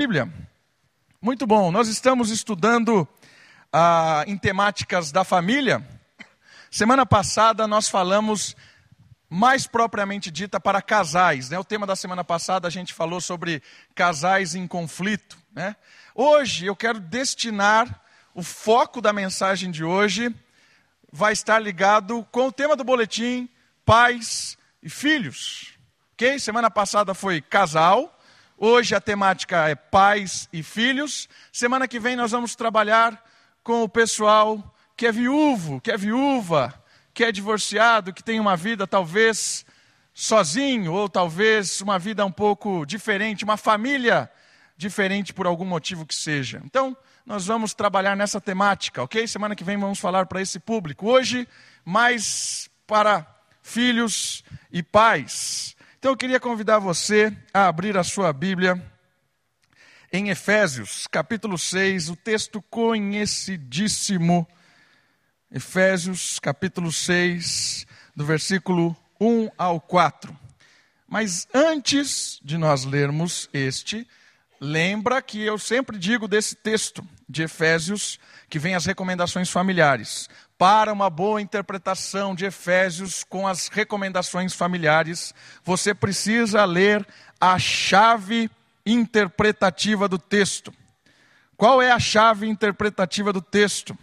Bíblia. Muito bom. Nós estamos estudando ah, em temáticas da família. Semana passada nós falamos mais propriamente dita para casais. Né? O tema da semana passada a gente falou sobre casais em conflito. Né? Hoje eu quero destinar o foco da mensagem de hoje vai estar ligado com o tema do boletim pais e filhos. Ok? Semana passada foi casal. Hoje a temática é pais e filhos. Semana que vem nós vamos trabalhar com o pessoal que é viúvo, que é viúva, que é divorciado, que tem uma vida talvez sozinho, ou talvez uma vida um pouco diferente, uma família diferente por algum motivo que seja. Então, nós vamos trabalhar nessa temática, ok? Semana que vem vamos falar para esse público. Hoje, mais para filhos e pais. Então eu queria convidar você a abrir a sua Bíblia em Efésios, capítulo 6, o texto conhecidíssimo. Efésios, capítulo 6, do versículo 1 ao 4. Mas antes de nós lermos este, lembra que eu sempre digo desse texto de Efésios que vem as recomendações familiares para uma boa interpretação de Efésios com as recomendações familiares, você precisa ler a chave interpretativa do texto. Qual é a chave interpretativa do texto?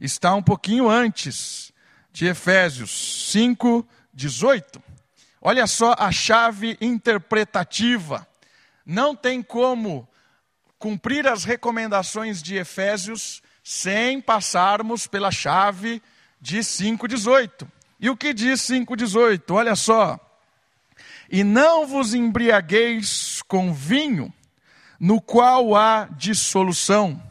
Está um pouquinho antes de Efésios 5, 18. Olha só a chave interpretativa. Não tem como cumprir as recomendações de Efésios sem passarmos pela chave de 5,18. E o que diz 5,18? Olha só. E não vos embriagueis com vinho, no qual há dissolução,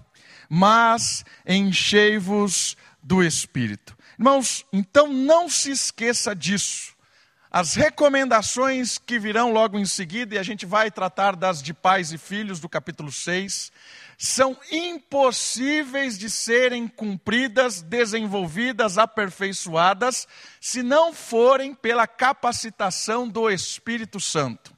mas enchei-vos do Espírito. Irmãos, então não se esqueça disso. As recomendações que virão logo em seguida, e a gente vai tratar das de pais e filhos do capítulo 6, são impossíveis de serem cumpridas, desenvolvidas, aperfeiçoadas, se não forem pela capacitação do Espírito Santo.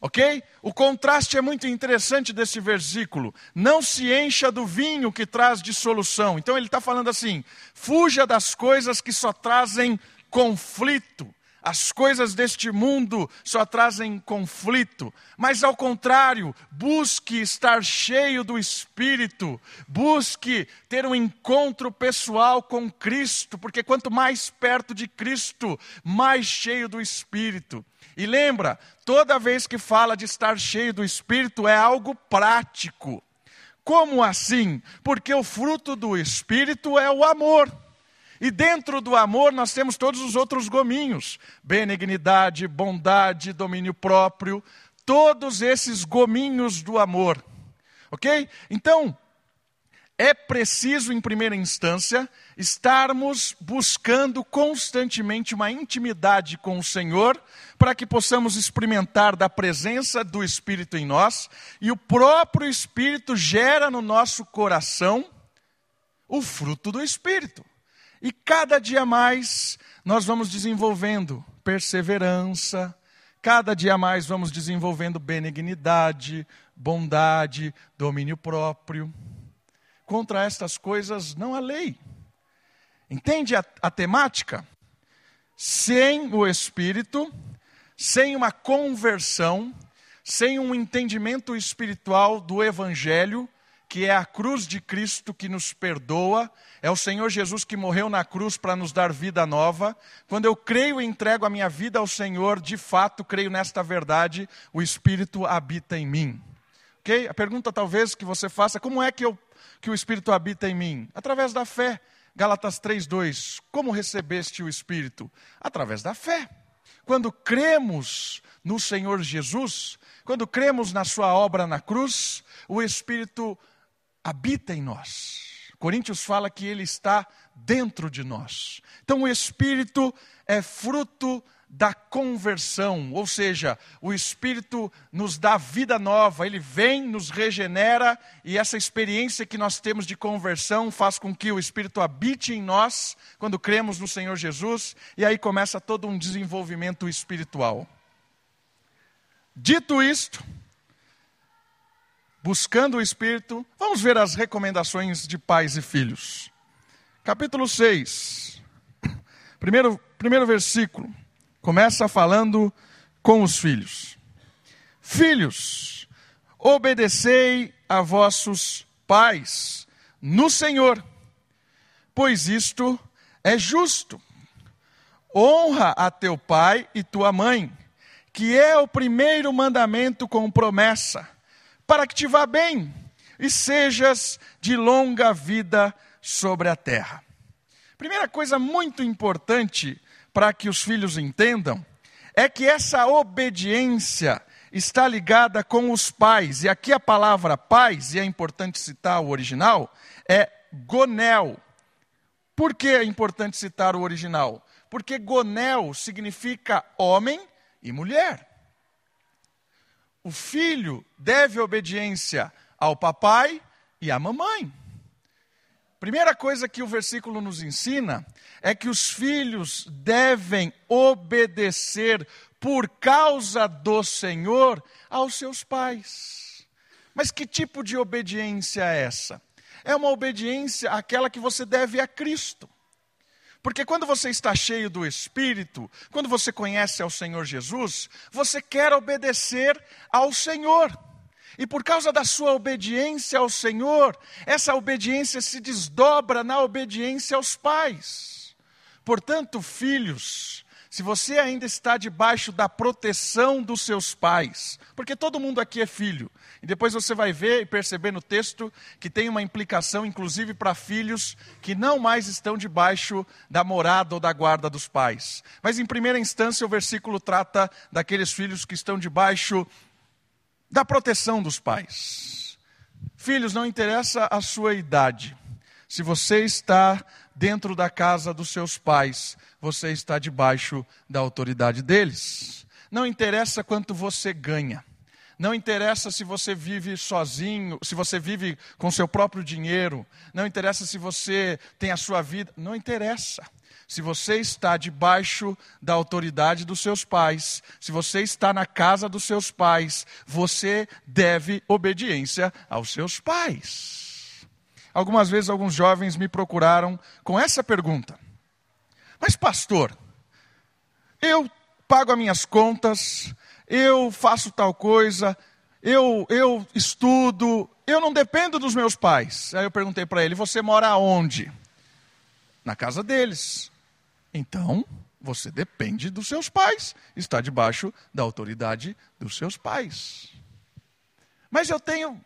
Ok? O contraste é muito interessante desse versículo. Não se encha do vinho que traz dissolução. Então ele está falando assim: fuja das coisas que só trazem conflito as coisas deste mundo só trazem conflito, mas ao contrário, busque estar cheio do Espírito, busque ter um encontro pessoal com Cristo, porque quanto mais perto de Cristo, mais cheio do Espírito. E lembra, toda vez que fala de estar cheio do Espírito é algo prático. Como assim? Porque o fruto do Espírito é o amor. E dentro do amor nós temos todos os outros gominhos: benignidade, bondade, domínio próprio, todos esses gominhos do amor. Ok? Então, é preciso, em primeira instância, estarmos buscando constantemente uma intimidade com o Senhor, para que possamos experimentar da presença do Espírito em nós, e o próprio Espírito gera no nosso coração o fruto do Espírito. E cada dia mais nós vamos desenvolvendo perseverança, cada dia mais vamos desenvolvendo benignidade, bondade, domínio próprio. Contra estas coisas não há lei. Entende a, a temática? Sem o Espírito, sem uma conversão, sem um entendimento espiritual do Evangelho, que é a cruz de Cristo que nos perdoa, é o Senhor Jesus que morreu na cruz para nos dar vida nova. Quando eu creio e entrego a minha vida ao Senhor, de fato creio nesta verdade, o Espírito habita em mim. Ok? A pergunta talvez que você faça, como é que, eu, que o Espírito habita em mim? Através da fé. Galatas 3,2. Como recebeste o Espírito? Através da fé. Quando cremos no Senhor Jesus, quando cremos na Sua obra na cruz, o Espírito habita em nós. Coríntios fala que ele está dentro de nós. Então o Espírito é fruto da conversão, ou seja, o Espírito nos dá vida nova, ele vem, nos regenera, e essa experiência que nós temos de conversão faz com que o Espírito habite em nós quando cremos no Senhor Jesus, e aí começa todo um desenvolvimento espiritual. Dito isto, buscando o Espírito, vamos ver as recomendações de pais e filhos. Capítulo 6, primeiro, primeiro versículo, começa falando com os filhos. Filhos, obedecei a vossos pais no Senhor, pois isto é justo. Honra a teu pai e tua mãe, que é o primeiro mandamento com promessa para que te vá bem e sejas de longa vida sobre a terra. Primeira coisa muito importante para que os filhos entendam é que essa obediência está ligada com os pais. E aqui a palavra pais, e é importante citar o original, é gonel. Por que é importante citar o original? Porque gonel significa homem e mulher. O filho deve obediência ao papai e à mamãe. Primeira coisa que o versículo nos ensina é que os filhos devem obedecer por causa do Senhor aos seus pais. Mas que tipo de obediência é essa? É uma obediência aquela que você deve a Cristo. Porque quando você está cheio do Espírito, quando você conhece ao Senhor Jesus, você quer obedecer ao Senhor. E por causa da sua obediência ao Senhor, essa obediência se desdobra na obediência aos pais. Portanto, filhos, se você ainda está debaixo da proteção dos seus pais, porque todo mundo aqui é filho, e depois você vai ver e perceber no texto que tem uma implicação, inclusive, para filhos que não mais estão debaixo da morada ou da guarda dos pais. Mas, em primeira instância, o versículo trata daqueles filhos que estão debaixo da proteção dos pais. Filhos, não interessa a sua idade, se você está dentro da casa dos seus pais, você está debaixo da autoridade deles. Não interessa quanto você ganha. Não interessa se você vive sozinho, se você vive com seu próprio dinheiro. Não interessa se você tem a sua vida. Não interessa. Se você está debaixo da autoridade dos seus pais, se você está na casa dos seus pais, você deve obediência aos seus pais. Algumas vezes, alguns jovens me procuraram com essa pergunta: Mas, pastor, eu pago as minhas contas, eu faço tal coisa, eu, eu estudo, eu não dependo dos meus pais. Aí eu perguntei para ele: Você mora onde? Na casa deles. Então, você depende dos seus pais, está debaixo da autoridade dos seus pais. Mas eu tenho.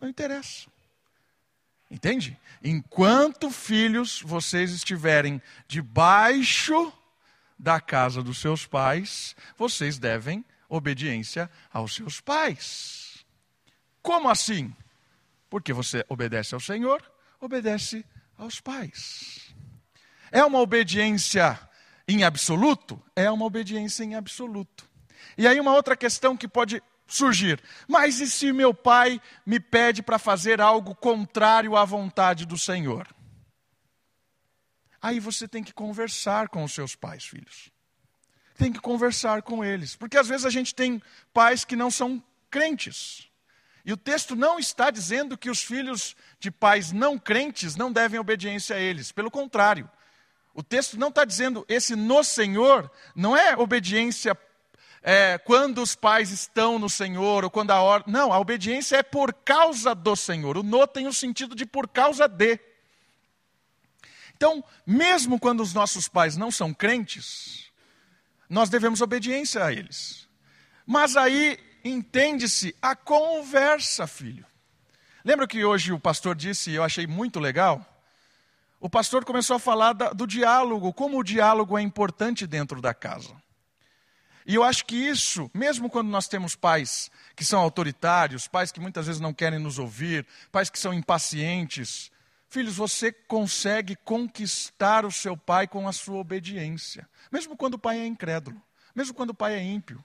Não interessa. Entende? Enquanto filhos vocês estiverem debaixo da casa dos seus pais, vocês devem obediência aos seus pais. Como assim? Porque você obedece ao Senhor, obedece aos pais. É uma obediência em absoluto? É uma obediência em absoluto. E aí, uma outra questão que pode surgir: mas e se meu pai me pede para fazer algo contrário à vontade do Senhor? Aí você tem que conversar com os seus pais, filhos tem que conversar com eles. Porque às vezes a gente tem pais que não são crentes. E o texto não está dizendo que os filhos de pais não crentes não devem obediência a eles. Pelo contrário. O texto não está dizendo esse no Senhor não é obediência é, quando os pais estão no Senhor ou quando a hora. Não, a obediência é por causa do Senhor. O no tem o sentido de por causa de. Então, mesmo quando os nossos pais não são crentes, nós devemos obediência a eles. Mas aí entende-se a conversa, filho. Lembra que hoje o pastor disse, e eu achei muito legal? O pastor começou a falar da, do diálogo, como o diálogo é importante dentro da casa. E eu acho que isso, mesmo quando nós temos pais que são autoritários, pais que muitas vezes não querem nos ouvir, pais que são impacientes, filhos, você consegue conquistar o seu pai com a sua obediência. Mesmo quando o pai é incrédulo, mesmo quando o pai é ímpio.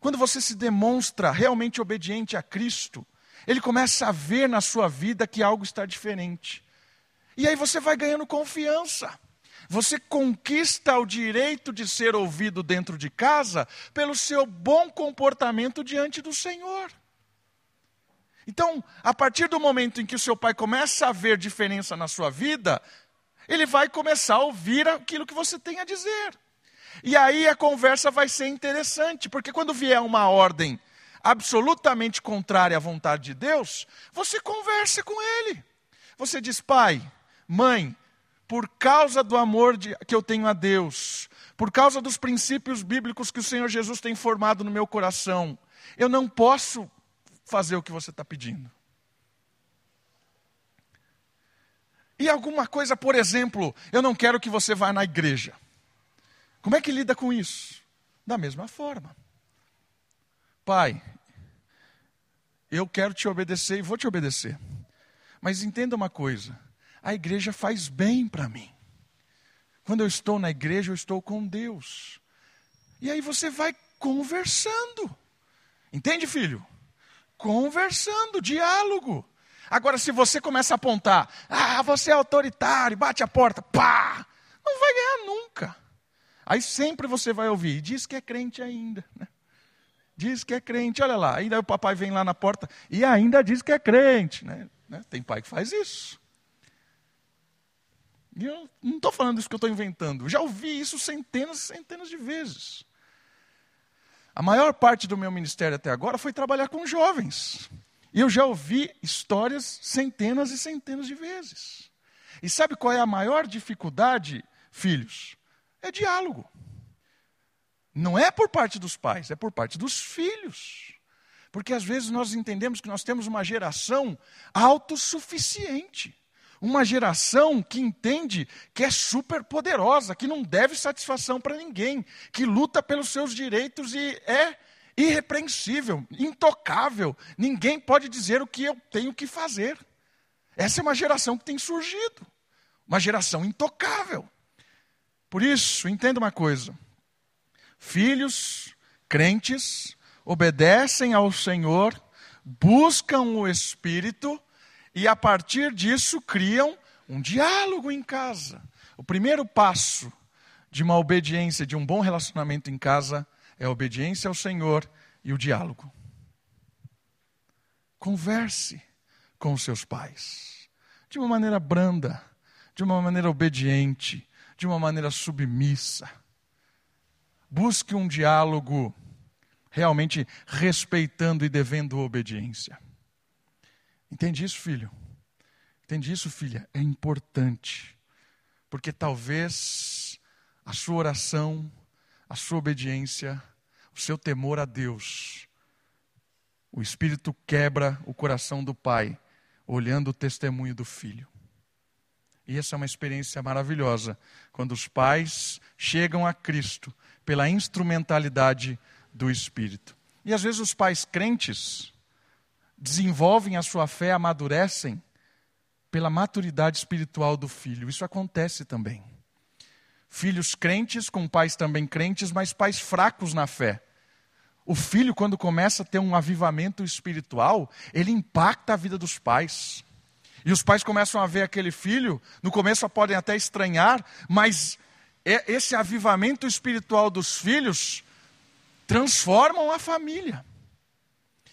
Quando você se demonstra realmente obediente a Cristo, ele começa a ver na sua vida que algo está diferente. E aí você vai ganhando confiança. Você conquista o direito de ser ouvido dentro de casa pelo seu bom comportamento diante do Senhor. Então, a partir do momento em que o seu pai começa a ver diferença na sua vida, ele vai começar a ouvir aquilo que você tem a dizer. E aí a conversa vai ser interessante, porque quando vier uma ordem absolutamente contrária à vontade de Deus, você conversa com ele. Você diz, pai, mãe, por causa do amor de, que eu tenho a Deus, por causa dos princípios bíblicos que o Senhor Jesus tem formado no meu coração, eu não posso fazer o que você está pedindo. E alguma coisa, por exemplo, eu não quero que você vá na igreja. Como é que lida com isso? Da mesma forma. Pai, eu quero te obedecer e vou te obedecer. Mas entenda uma coisa: a igreja faz bem para mim. Quando eu estou na igreja, eu estou com Deus. E aí você vai conversando. Entende, filho? Conversando, diálogo. Agora, se você começa a apontar, ah, você é autoritário, bate a porta, pá, não vai ganhar nunca. Aí sempre você vai ouvir, diz que é crente ainda. Né? Diz que é crente, olha lá. Ainda o papai vem lá na porta e ainda diz que é crente. Né? né? Tem pai que faz isso. E eu não estou falando isso que eu estou inventando. Eu já ouvi isso centenas e centenas de vezes. A maior parte do meu ministério até agora foi trabalhar com jovens. E eu já ouvi histórias centenas e centenas de vezes. E sabe qual é a maior dificuldade, filhos? É diálogo. Não é por parte dos pais, é por parte dos filhos. Porque às vezes nós entendemos que nós temos uma geração autossuficiente. Uma geração que entende que é super poderosa, que não deve satisfação para ninguém, que luta pelos seus direitos e é irrepreensível, intocável. Ninguém pode dizer o que eu tenho que fazer. Essa é uma geração que tem surgido, uma geração intocável. Por isso, entenda uma coisa: filhos crentes obedecem ao Senhor, buscam o Espírito e a partir disso criam um diálogo em casa. O primeiro passo de uma obediência, de um bom relacionamento em casa, é a obediência ao Senhor e o diálogo. Converse com os seus pais de uma maneira branda, de uma maneira obediente, de uma maneira submissa. Busque um diálogo realmente respeitando e devendo obediência. Entende isso, filho? Entende isso, filha? É importante. Porque talvez a sua oração, a sua obediência, o seu temor a Deus, o Espírito quebra o coração do pai, olhando o testemunho do filho. E essa é uma experiência maravilhosa, quando os pais chegam a Cristo pela instrumentalidade do Espírito. E às vezes os pais crentes desenvolvem a sua fé, amadurecem pela maturidade espiritual do filho. Isso acontece também. Filhos crentes com pais também crentes, mas pais fracos na fé. O filho, quando começa a ter um avivamento espiritual, ele impacta a vida dos pais. E os pais começam a ver aquele filho, no começo podem até estranhar, mas é, esse avivamento espiritual dos filhos transformam a família.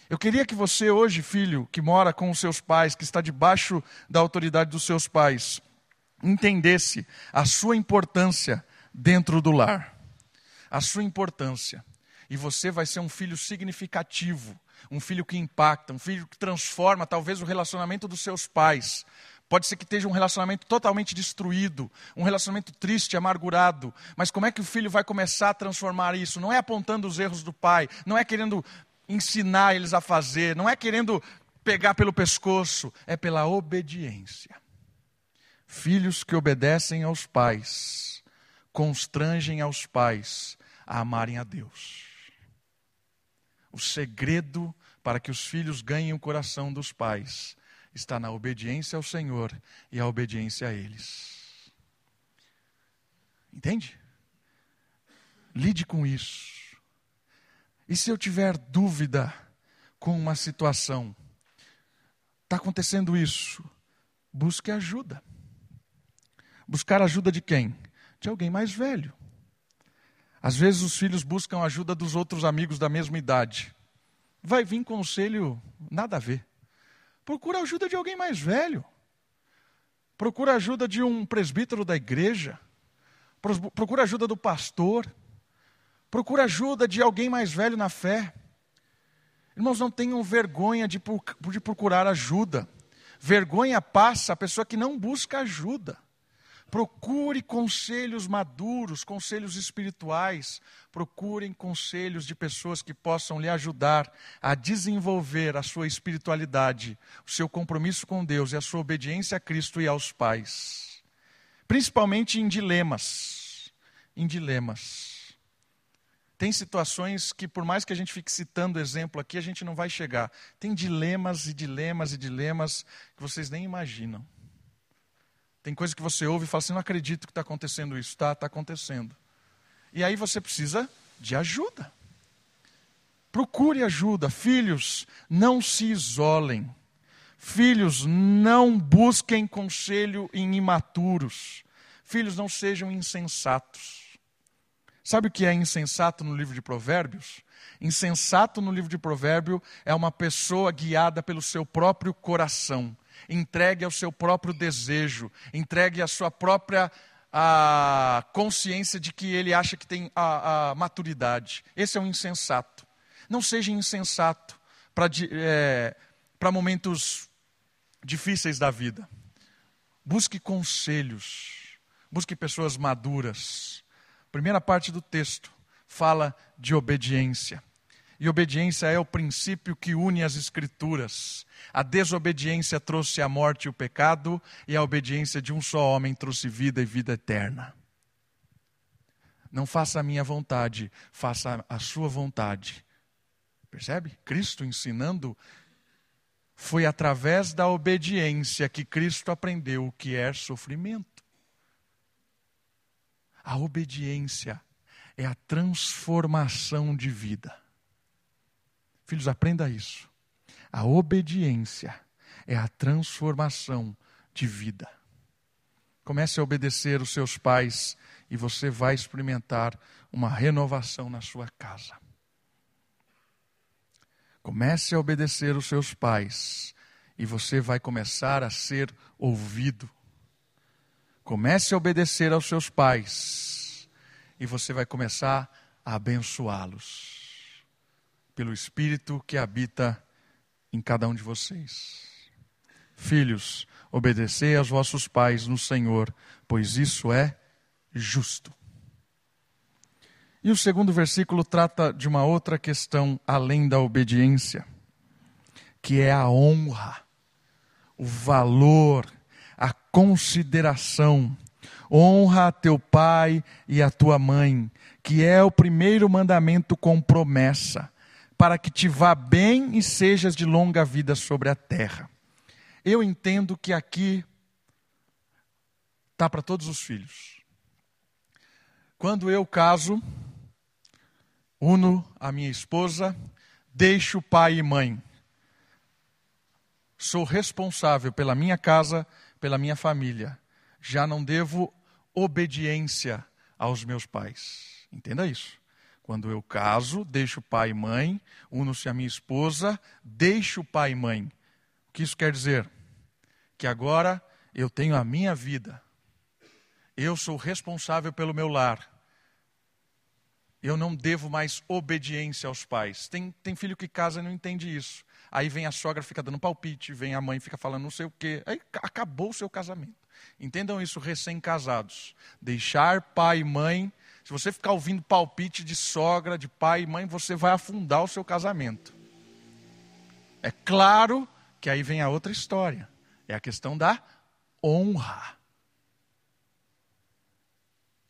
Eu queria que você hoje, filho, que mora com os seus pais, que está debaixo da autoridade dos seus pais, entendesse a sua importância dentro do lar. A sua importância. E você vai ser um filho significativo, um filho que impacta, um filho que transforma talvez o relacionamento dos seus pais. Pode ser que esteja um relacionamento totalmente destruído, um relacionamento triste, amargurado. Mas como é que o filho vai começar a transformar isso? Não é apontando os erros do pai, não é querendo ensinar eles a fazer, não é querendo pegar pelo pescoço, é pela obediência. Filhos que obedecem aos pais, constrangem aos pais a amarem a Deus. O segredo para que os filhos ganhem o coração dos pais está na obediência ao Senhor e a obediência a eles. Entende? Lide com isso. E se eu tiver dúvida com uma situação, está acontecendo isso, busque ajuda. Buscar ajuda de quem? De alguém mais velho. Às vezes os filhos buscam ajuda dos outros amigos da mesma idade. Vai vir conselho nada a ver. Procura ajuda de alguém mais velho. Procura ajuda de um presbítero da igreja. Procura ajuda do pastor. Procura ajuda de alguém mais velho na fé. Irmãos, não tenham vergonha de, de procurar ajuda. Vergonha passa a pessoa que não busca ajuda. Procure conselhos maduros, conselhos espirituais. Procurem conselhos de pessoas que possam lhe ajudar a desenvolver a sua espiritualidade, o seu compromisso com Deus e a sua obediência a Cristo e aos pais. Principalmente em dilemas. Em dilemas. Tem situações que, por mais que a gente fique citando exemplo aqui, a gente não vai chegar. Tem dilemas e dilemas e dilemas que vocês nem imaginam. Tem coisa que você ouve e fala assim: não acredito que está acontecendo isso. Está, está acontecendo. E aí você precisa de ajuda. Procure ajuda. Filhos, não se isolem. Filhos, não busquem conselho em imaturos. Filhos, não sejam insensatos. Sabe o que é insensato no livro de Provérbios? Insensato no livro de Provérbio é uma pessoa guiada pelo seu próprio coração entregue ao seu próprio desejo, entregue à sua própria a consciência de que ele acha que tem a, a maturidade. Esse é um insensato. Não seja insensato para é, momentos difíceis da vida. Busque conselhos, busque pessoas maduras. Primeira parte do texto fala de obediência. E obediência é o princípio que une as Escrituras. A desobediência trouxe a morte e o pecado, e a obediência de um só homem trouxe vida e vida eterna. Não faça a minha vontade, faça a sua vontade. Percebe? Cristo ensinando. Foi através da obediência que Cristo aprendeu o que é sofrimento. A obediência é a transformação de vida. Filhos, aprenda isso. A obediência é a transformação de vida. Comece a obedecer os seus pais e você vai experimentar uma renovação na sua casa. Comece a obedecer os seus pais e você vai começar a ser ouvido. Comece a obedecer aos seus pais e você vai começar a abençoá-los pelo Espírito que habita em cada um de vocês. Filhos, obedecei aos vossos pais no Senhor, pois isso é justo. E o segundo versículo trata de uma outra questão além da obediência, que é a honra, o valor, a consideração. Honra a teu pai e a tua mãe, que é o primeiro mandamento com promessa para que te vá bem e sejas de longa vida sobre a terra. Eu entendo que aqui está para todos os filhos. Quando eu caso, uno a minha esposa, deixo pai e mãe. Sou responsável pela minha casa, pela minha família. Já não devo obediência aos meus pais. Entenda isso. Quando eu caso, deixo pai e mãe, uno-se a minha esposa, deixo pai e mãe. O que isso quer dizer? Que agora eu tenho a minha vida. Eu sou responsável pelo meu lar. Eu não devo mais obediência aos pais. Tem, tem filho que casa e não entende isso. Aí vem a sogra, fica dando palpite, vem a mãe, fica falando não sei o quê. Aí acabou o seu casamento. Entendam isso, recém-casados. Deixar pai e mãe se você ficar ouvindo palpite de sogra, de pai e mãe, você vai afundar o seu casamento. É claro que aí vem a outra história. É a questão da honra.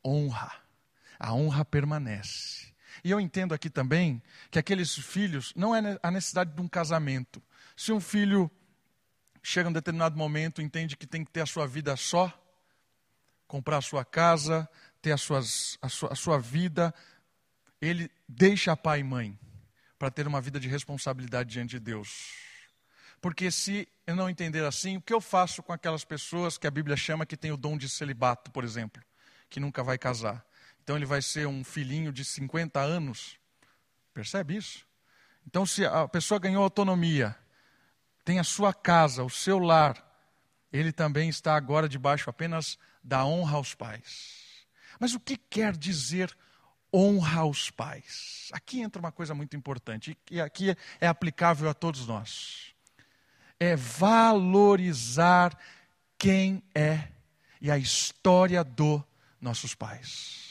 Honra. A honra permanece. E eu entendo aqui também que aqueles filhos, não é a necessidade de um casamento. Se um filho chega a um determinado momento, entende que tem que ter a sua vida só, comprar a sua casa, ter as suas, a, sua, a sua vida, ele deixa pai e mãe para ter uma vida de responsabilidade diante de Deus. Porque se eu não entender assim, o que eu faço com aquelas pessoas que a Bíblia chama que tem o dom de celibato, por exemplo, que nunca vai casar? Então ele vai ser um filhinho de 50 anos. Percebe isso? Então, se a pessoa ganhou autonomia, tem a sua casa, o seu lar, ele também está agora debaixo apenas da honra aos pais. Mas o que quer dizer honra aos pais? Aqui entra uma coisa muito importante, e aqui é aplicável a todos nós. É valorizar quem é e a história do nossos pais.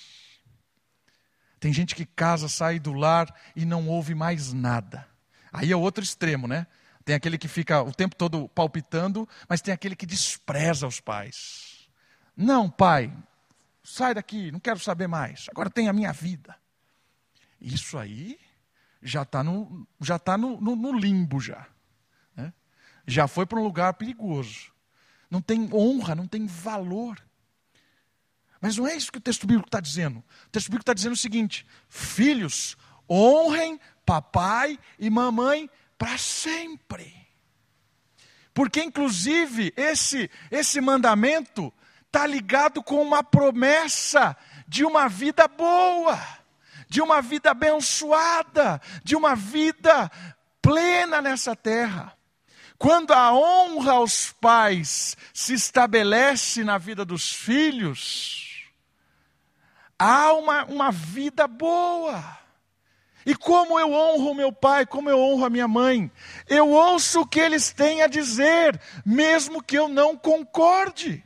Tem gente que casa, sai do lar e não ouve mais nada. Aí é outro extremo, né? Tem aquele que fica o tempo todo palpitando, mas tem aquele que despreza os pais. Não, pai, sai daqui, não quero saber mais. Agora tem a minha vida. Isso aí já está no, já tá no, no, no limbo já. Né? Já foi para um lugar perigoso. Não tem honra, não tem valor. Mas não é isso que o texto bíblico está dizendo. O texto bíblico está dizendo o seguinte: filhos, honrem papai e mamãe para sempre. Porque, inclusive, esse, esse mandamento está ligado com uma promessa de uma vida boa, de uma vida abençoada, de uma vida plena nessa terra. Quando a honra aos pais se estabelece na vida dos filhos, há uma, uma vida boa. E como eu honro meu pai, como eu honro a minha mãe, eu ouço o que eles têm a dizer, mesmo que eu não concorde.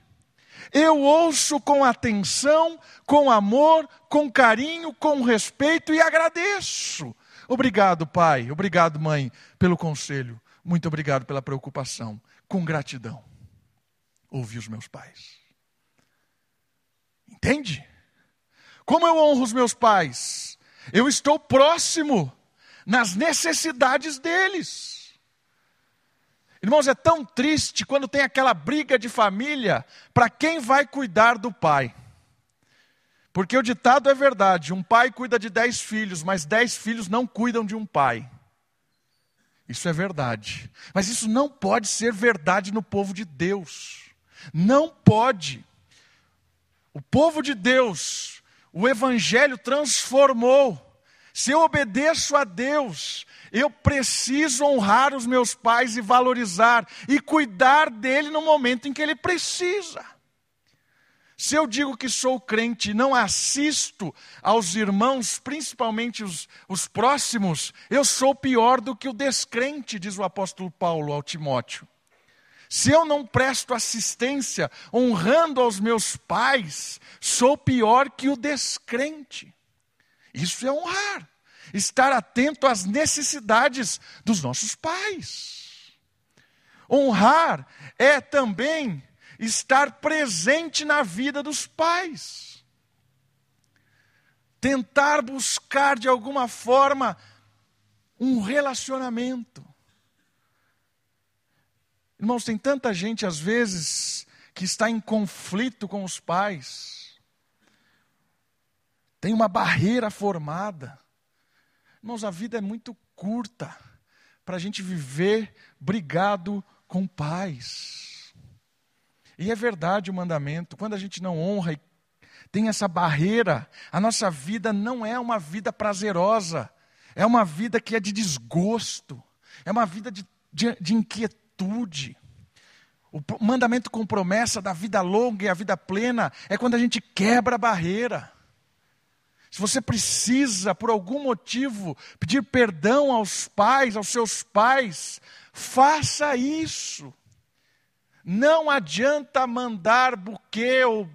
Eu ouço com atenção, com amor, com carinho, com respeito e agradeço. Obrigado, pai, obrigado, mãe, pelo conselho. Muito obrigado pela preocupação. Com gratidão. Ouvi os meus pais. Entende? Como eu honro os meus pais? Eu estou próximo nas necessidades deles. Irmãos, é tão triste quando tem aquela briga de família para quem vai cuidar do pai. Porque o ditado é verdade: um pai cuida de dez filhos, mas dez filhos não cuidam de um pai. Isso é verdade. Mas isso não pode ser verdade no povo de Deus. Não pode. O povo de Deus o Evangelho transformou. Se eu obedeço a Deus, eu preciso honrar os meus pais e valorizar e cuidar dele no momento em que ele precisa. Se eu digo que sou crente e não assisto aos irmãos, principalmente os, os próximos, eu sou pior do que o descrente, diz o apóstolo Paulo ao Timóteo. Se eu não presto assistência honrando aos meus pais, sou pior que o descrente. Isso é honrar, estar atento às necessidades dos nossos pais. Honrar é também estar presente na vida dos pais. Tentar buscar de alguma forma um relacionamento. Irmãos, tem tanta gente, às vezes, que está em conflito com os pais, tem uma barreira formada. Irmãos, a vida é muito curta para a gente viver brigado com pais. E é verdade o mandamento, quando a gente não honra e tem essa barreira, a nossa vida não é uma vida prazerosa, é uma vida que é de desgosto, é uma vida de, de, de inquietude atitude. O mandamento com promessa da vida longa e a vida plena é quando a gente quebra a barreira. Se você precisa, por algum motivo, pedir perdão aos pais, aos seus pais, faça isso. Não adianta mandar buquê ou,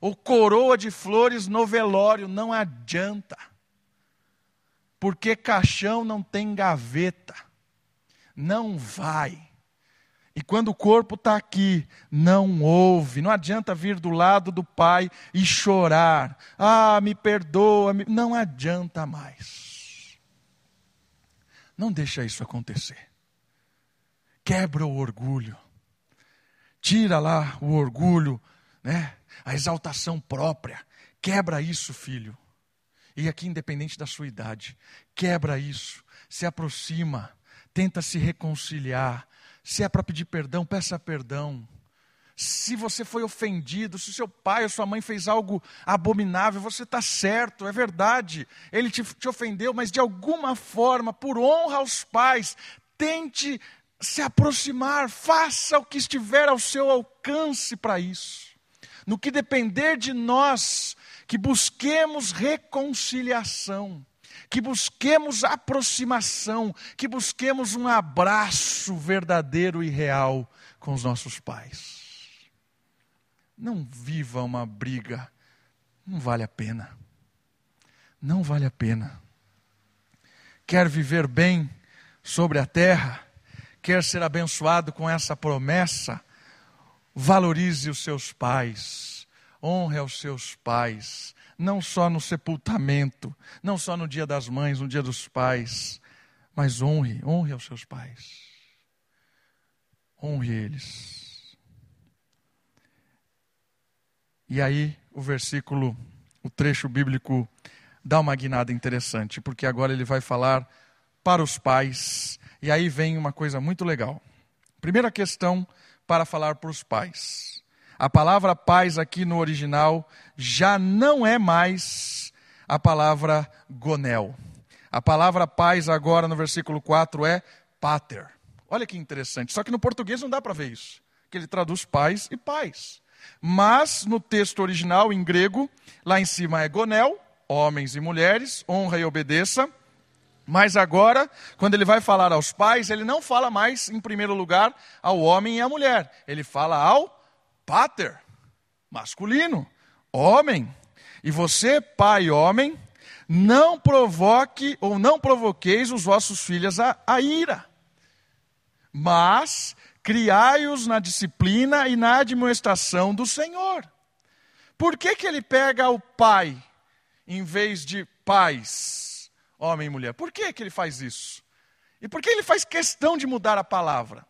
ou coroa de flores no velório, não adianta. Porque caixão não tem gaveta. Não vai. E quando o corpo está aqui, não ouve. Não adianta vir do lado do pai e chorar. Ah, me perdoa. Me... Não adianta mais. Não deixa isso acontecer. Quebra o orgulho. Tira lá o orgulho, né? a exaltação própria. Quebra isso, filho. E aqui, independente da sua idade, quebra isso. Se aproxima. Tenta se reconciliar se é para pedir perdão, peça perdão. Se você foi ofendido, se seu pai ou sua mãe fez algo abominável, você está certo, é verdade. Ele te, te ofendeu, mas de alguma forma, por honra aos pais, tente se aproximar, faça o que estiver ao seu alcance para isso. No que depender de nós, que busquemos reconciliação, que busquemos aproximação, que busquemos um abraço verdadeiro e real com os nossos pais. Não viva uma briga, não vale a pena. Não vale a pena. Quer viver bem sobre a terra? quer ser abençoado com essa promessa, valorize os seus pais, honre aos seus pais, não só no sepultamento, não só no dia das mães, no dia dos pais, mas honre, honre aos seus pais. Honre eles. E aí, o versículo, o trecho bíblico dá uma guinada interessante, porque agora ele vai falar para os pais e aí vem uma coisa muito legal. Primeira questão para falar para os pais. A palavra pais aqui no original já não é mais a palavra gonel. A palavra pais agora no versículo 4 é pater. Olha que interessante. Só que no português não dá para ver isso, que ele traduz pais e pais. Mas no texto original em grego, lá em cima é gonel, homens e mulheres, honra e obedeça. Mas agora, quando ele vai falar aos pais, ele não fala mais, em primeiro lugar, ao homem e à mulher. Ele fala ao pater, masculino, homem. E você, pai homem, não provoque ou não provoqueis os vossos filhos a, a ira, mas criai-os na disciplina e na administração do Senhor. Por que, que ele pega o pai em vez de pais? homem e mulher. Por que, que ele faz isso? E por que ele faz questão de mudar a palavra?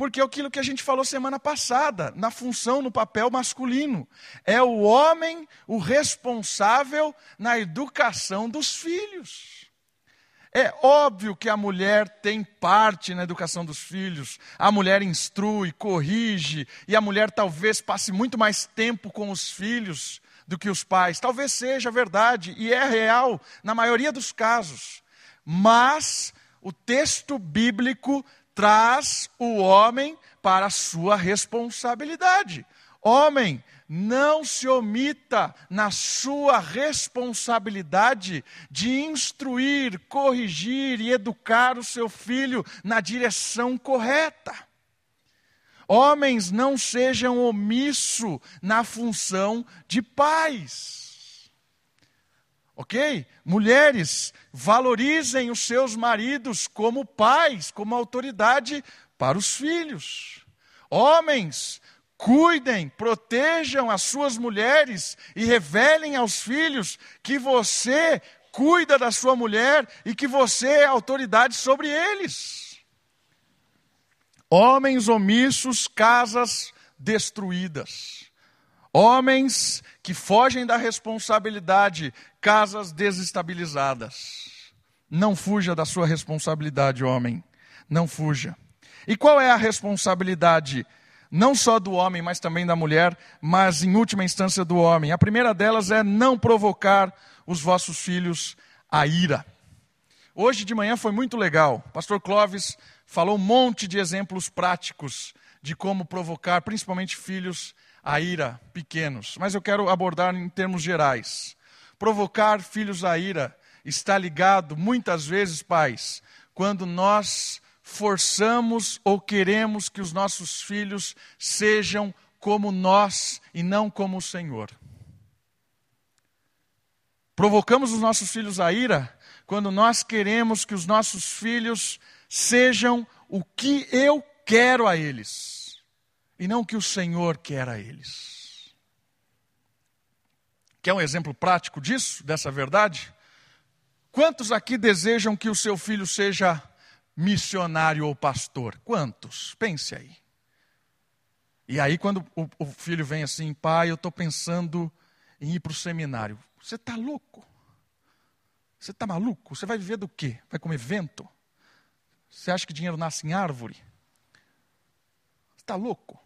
Porque é aquilo que a gente falou semana passada, na função, no papel masculino. É o homem o responsável na educação dos filhos. É óbvio que a mulher tem parte na educação dos filhos. A mulher instrui, corrige, e a mulher talvez passe muito mais tempo com os filhos do que os pais. Talvez seja verdade e é real na maioria dos casos. Mas o texto bíblico traz o homem para a sua responsabilidade. Homem, não se omita na sua responsabilidade de instruir, corrigir e educar o seu filho na direção correta. Homens, não sejam omisso na função de pais. Ok? Mulheres, valorizem os seus maridos como pais, como autoridade para os filhos. Homens, cuidem, protejam as suas mulheres e revelem aos filhos que você cuida da sua mulher e que você é autoridade sobre eles. Homens omissos, casas destruídas. Homens que fogem da responsabilidade, casas desestabilizadas. Não fuja da sua responsabilidade, homem. Não fuja. E qual é a responsabilidade? Não só do homem, mas também da mulher, mas em última instância do homem. A primeira delas é não provocar os vossos filhos a ira. Hoje de manhã foi muito legal. Pastor Clóvis falou um monte de exemplos práticos de como provocar, principalmente filhos, a ira pequenos. Mas eu quero abordar em termos gerais. Provocar filhos a ira está ligado, muitas vezes, pais, quando nós forçamos ou queremos que os nossos filhos sejam como nós e não como o Senhor. Provocamos os nossos filhos a ira quando nós queremos que os nossos filhos sejam o que eu quero a eles, e não o que o Senhor quer a eles. Quer um exemplo prático disso, dessa verdade? Quantos aqui desejam que o seu filho seja missionário ou pastor? Quantos? Pense aí. E aí, quando o, o filho vem assim, pai, eu estou pensando em ir para o seminário. Você está louco? Você está maluco? Você vai viver do quê? Vai comer vento? Você acha que dinheiro nasce em árvore? Você está louco?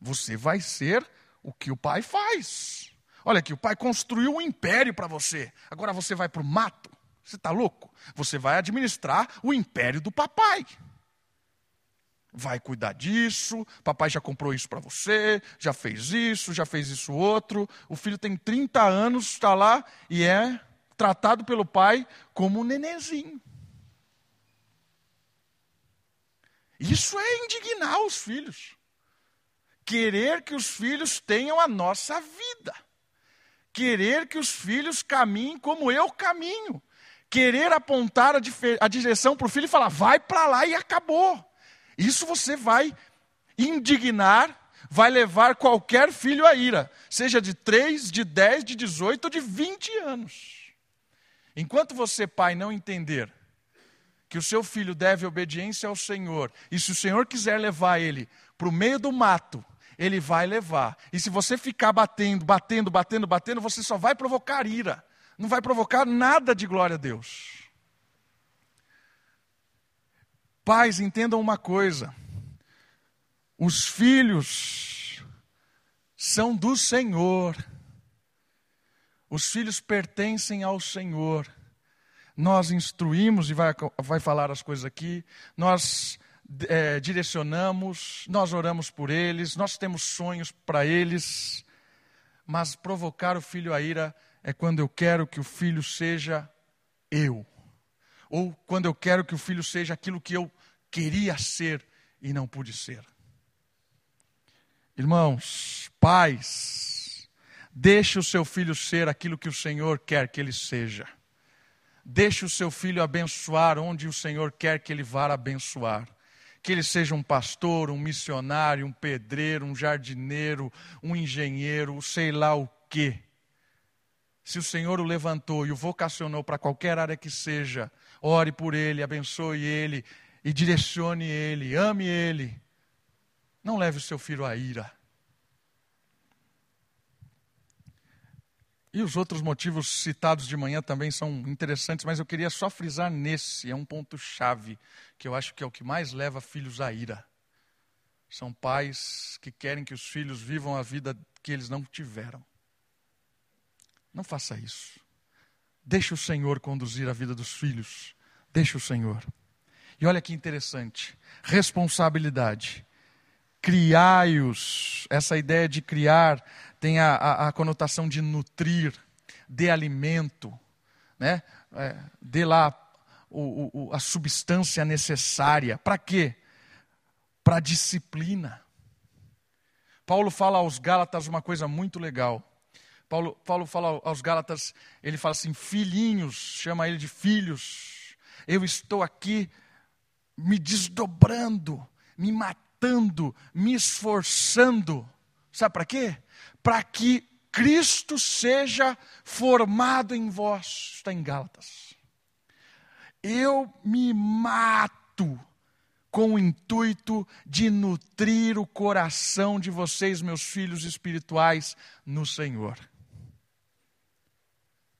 Você vai ser o que o pai faz. Olha aqui, o pai construiu um império para você. Agora você vai para o mato. Você está louco? Você vai administrar o império do papai. Vai cuidar disso, papai já comprou isso para você, já fez isso, já fez isso outro. O filho tem 30 anos, está lá e é tratado pelo pai como um nenenzinho. Isso é indignar os filhos. Querer que os filhos tenham a nossa vida. Querer que os filhos caminhem como eu caminho. Querer apontar a, a direção para o filho e falar, vai para lá e acabou. Isso você vai indignar, vai levar qualquer filho à ira, seja de 3, de 10, de 18 ou de 20 anos. Enquanto você, pai, não entender que o seu filho deve obediência ao Senhor, e se o Senhor quiser levar ele para o meio do mato, ele vai levar. E se você ficar batendo, batendo, batendo, batendo, você só vai provocar ira, não vai provocar nada de glória a Deus. Pais, entendam uma coisa: os filhos são do Senhor. Os filhos pertencem ao Senhor. Nós instruímos, e vai, vai falar as coisas aqui, nós é, direcionamos, nós oramos por eles, nós temos sonhos para eles, mas provocar o filho a ira é quando eu quero que o filho seja eu, ou quando eu quero que o filho seja aquilo que eu queria ser e não pude ser. Irmãos, pais, Deixe o seu filho ser aquilo que o Senhor quer que ele seja. Deixe o seu filho abençoar onde o Senhor quer que ele vá abençoar. Que ele seja um pastor, um missionário, um pedreiro, um jardineiro, um engenheiro, sei lá o quê. Se o Senhor o levantou e o vocacionou para qualquer área que seja, ore por ele, abençoe ele e direcione ele, ame ele. Não leve o seu filho à ira. E os outros motivos citados de manhã também são interessantes, mas eu queria só frisar nesse, é um ponto-chave, que eu acho que é o que mais leva filhos à ira. São pais que querem que os filhos vivam a vida que eles não tiveram. Não faça isso. Deixe o Senhor conduzir a vida dos filhos. Deixe o Senhor. E olha que interessante: responsabilidade. Criai-os. Essa ideia de criar tem a, a, a conotação de nutrir, de alimento, né? É, dê lá o, o, a substância necessária. Para quê? Para disciplina. Paulo fala aos Gálatas uma coisa muito legal. Paulo, Paulo fala aos Gálatas, ele fala assim: filhinhos, chama ele de filhos. Eu estou aqui me desdobrando, me matando, me esforçando. Sabe para quê? Para que Cristo seja formado em vós. Está em Gálatas. Eu me mato com o intuito de nutrir o coração de vocês, meus filhos espirituais, no Senhor.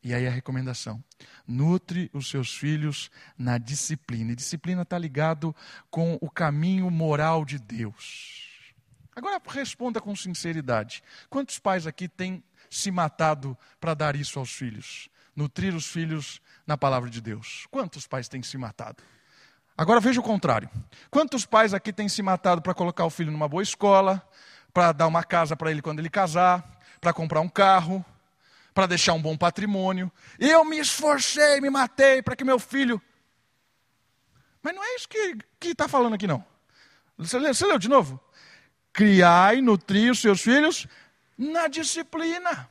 E aí a recomendação: nutre os seus filhos na disciplina. E disciplina está ligado com o caminho moral de Deus. Agora responda com sinceridade: quantos pais aqui têm se matado para dar isso aos filhos? Nutrir os filhos na palavra de Deus. Quantos pais têm se matado? Agora veja o contrário. Quantos pais aqui têm se matado para colocar o filho numa boa escola, para dar uma casa para ele quando ele casar, para comprar um carro, para deixar um bom patrimônio? Eu me esforcei, me matei para que meu filho. Mas não é isso que está falando aqui, não. Você leu, você leu de novo? Criar e nutrir os seus filhos na disciplina.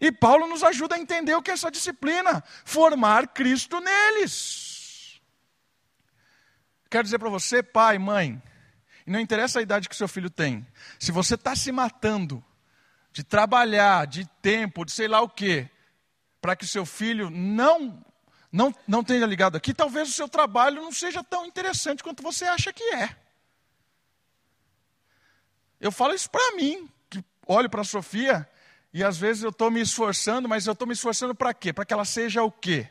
E Paulo nos ajuda a entender o que é essa disciplina: formar Cristo neles. Quero dizer para você, pai, mãe, e não interessa a idade que seu filho tem, se você está se matando de trabalhar, de tempo, de sei lá o quê, para que seu filho não, não, não tenha ligado aqui, talvez o seu trabalho não seja tão interessante quanto você acha que é. Eu falo isso para mim, que olho para a Sofia e às vezes eu estou me esforçando, mas eu estou me esforçando para quê? Para que ela seja o quê?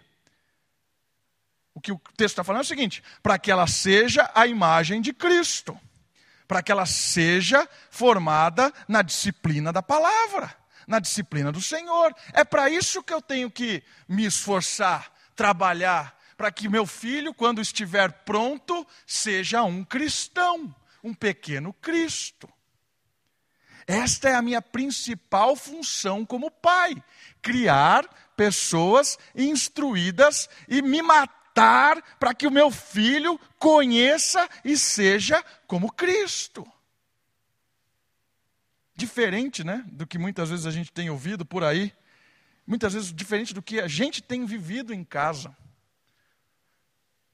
O que o texto está falando é o seguinte: para que ela seja a imagem de Cristo, para que ela seja formada na disciplina da palavra, na disciplina do Senhor. É para isso que eu tenho que me esforçar, trabalhar para que meu filho, quando estiver pronto, seja um cristão, um pequeno Cristo. Esta é a minha principal função como pai: criar pessoas instruídas e me matar para que o meu filho conheça e seja como Cristo. Diferente, né, do que muitas vezes a gente tem ouvido por aí, muitas vezes diferente do que a gente tem vivido em casa,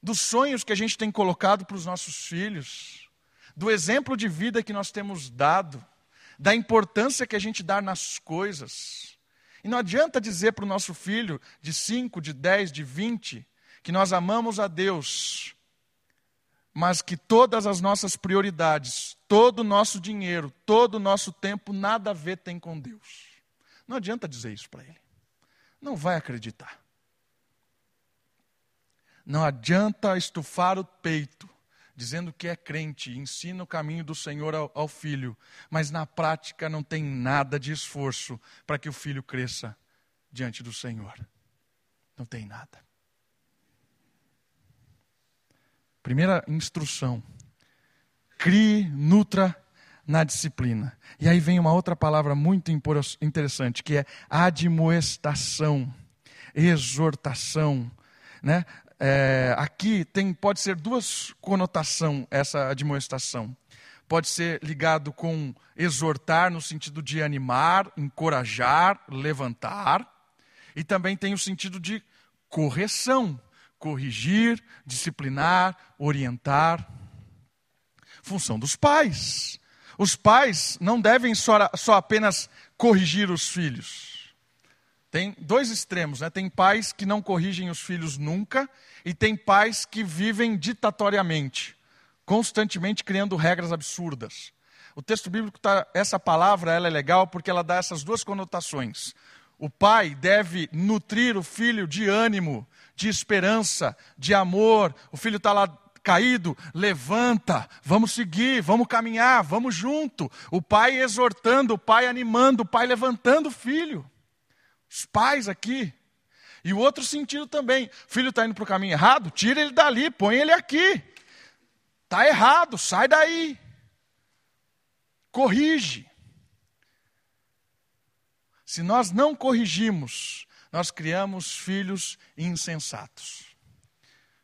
dos sonhos que a gente tem colocado para os nossos filhos, do exemplo de vida que nós temos dado, da importância que a gente dá nas coisas. E não adianta dizer para o nosso filho de 5, de 10, de 20, que nós amamos a Deus, mas que todas as nossas prioridades, todo o nosso dinheiro, todo o nosso tempo, nada a ver tem com Deus. Não adianta dizer isso para ele. Não vai acreditar. Não adianta estufar o peito dizendo que é crente, ensina o caminho do Senhor ao, ao filho, mas na prática não tem nada de esforço para que o filho cresça diante do Senhor. Não tem nada. Primeira instrução: crie, nutra na disciplina. E aí vem uma outra palavra muito interessante, que é admoestação, exortação. Né? É, aqui tem, pode ser duas conotações essa admoestação. Pode ser ligado com exortar, no sentido de animar, encorajar, levantar. E também tem o sentido de correção, corrigir, disciplinar, orientar. Função dos pais. Os pais não devem só, só apenas corrigir os filhos tem dois extremos, né? Tem pais que não corrigem os filhos nunca e tem pais que vivem ditatoriamente, constantemente criando regras absurdas. O texto bíblico tá, essa palavra ela é legal porque ela dá essas duas conotações. O pai deve nutrir o filho de ânimo, de esperança, de amor. O filho está lá caído, levanta, vamos seguir, vamos caminhar, vamos junto. O pai exortando, o pai animando, o pai levantando o filho. Os pais aqui. E o outro sentido também. Filho está indo para o caminho errado, tira ele dali, põe ele aqui. Está errado, sai daí. Corrige. Se nós não corrigimos, nós criamos filhos insensatos.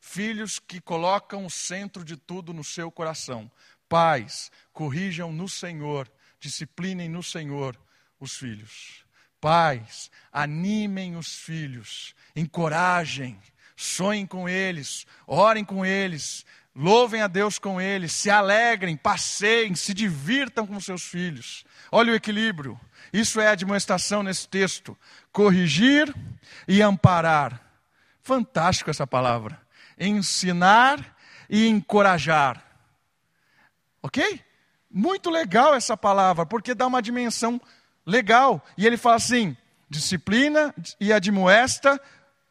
Filhos que colocam o centro de tudo no seu coração. Pais, corrijam no Senhor, disciplinem no Senhor os filhos. Pais, animem os filhos, encorajem, sonhem com eles, orem com eles, louvem a Deus com eles, se alegrem, passeiem, se divirtam com seus filhos. Olha o equilíbrio. Isso é a demonstração nesse texto. Corrigir e amparar. Fantástico essa palavra. Ensinar e encorajar. Ok? Muito legal essa palavra, porque dá uma dimensão legal. E ele fala assim: disciplina e admoesta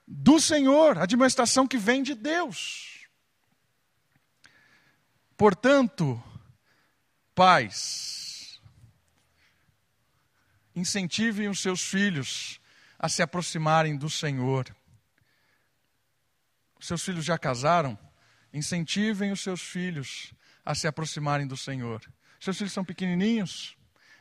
do Senhor, admoestação que vem de Deus. Portanto, pais, incentivem os seus filhos a se aproximarem do Senhor. Seus filhos já casaram? Incentivem os seus filhos a se aproximarem do Senhor. Seus filhos são pequenininhos?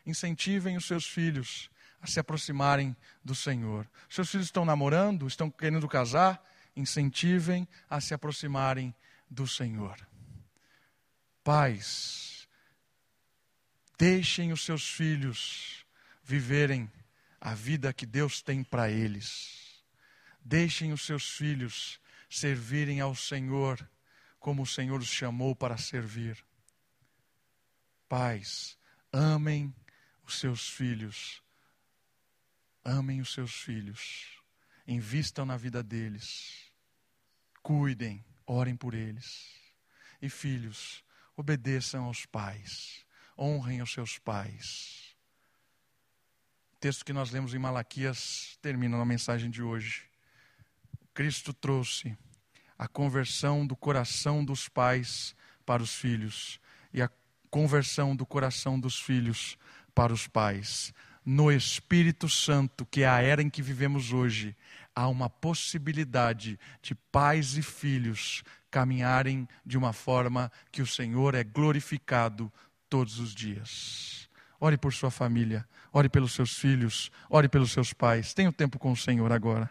Incentivem os seus filhos a se aproximarem do Senhor. Seus filhos estão namorando, estão querendo casar, incentivem a se aproximarem do Senhor. Pais, deixem os seus filhos viverem a vida que Deus tem para eles. Deixem os seus filhos servirem ao Senhor como o Senhor os chamou para servir. Pais, amem os seus filhos. Amem os seus filhos. Invistam na vida deles. Cuidem, orem por eles. E filhos, obedeçam aos pais. Honrem os seus pais. O texto que nós lemos em Malaquias termina na mensagem de hoje. Cristo trouxe a conversão do coração dos pais para os filhos e a conversão do coração dos filhos para os pais. no Espírito Santo, que é a era em que vivemos hoje, há uma possibilidade de pais e filhos caminharem de uma forma que o Senhor é glorificado todos os dias. Ore por sua família, ore pelos seus filhos, ore pelos seus pais. Tenha o tempo com o Senhor agora.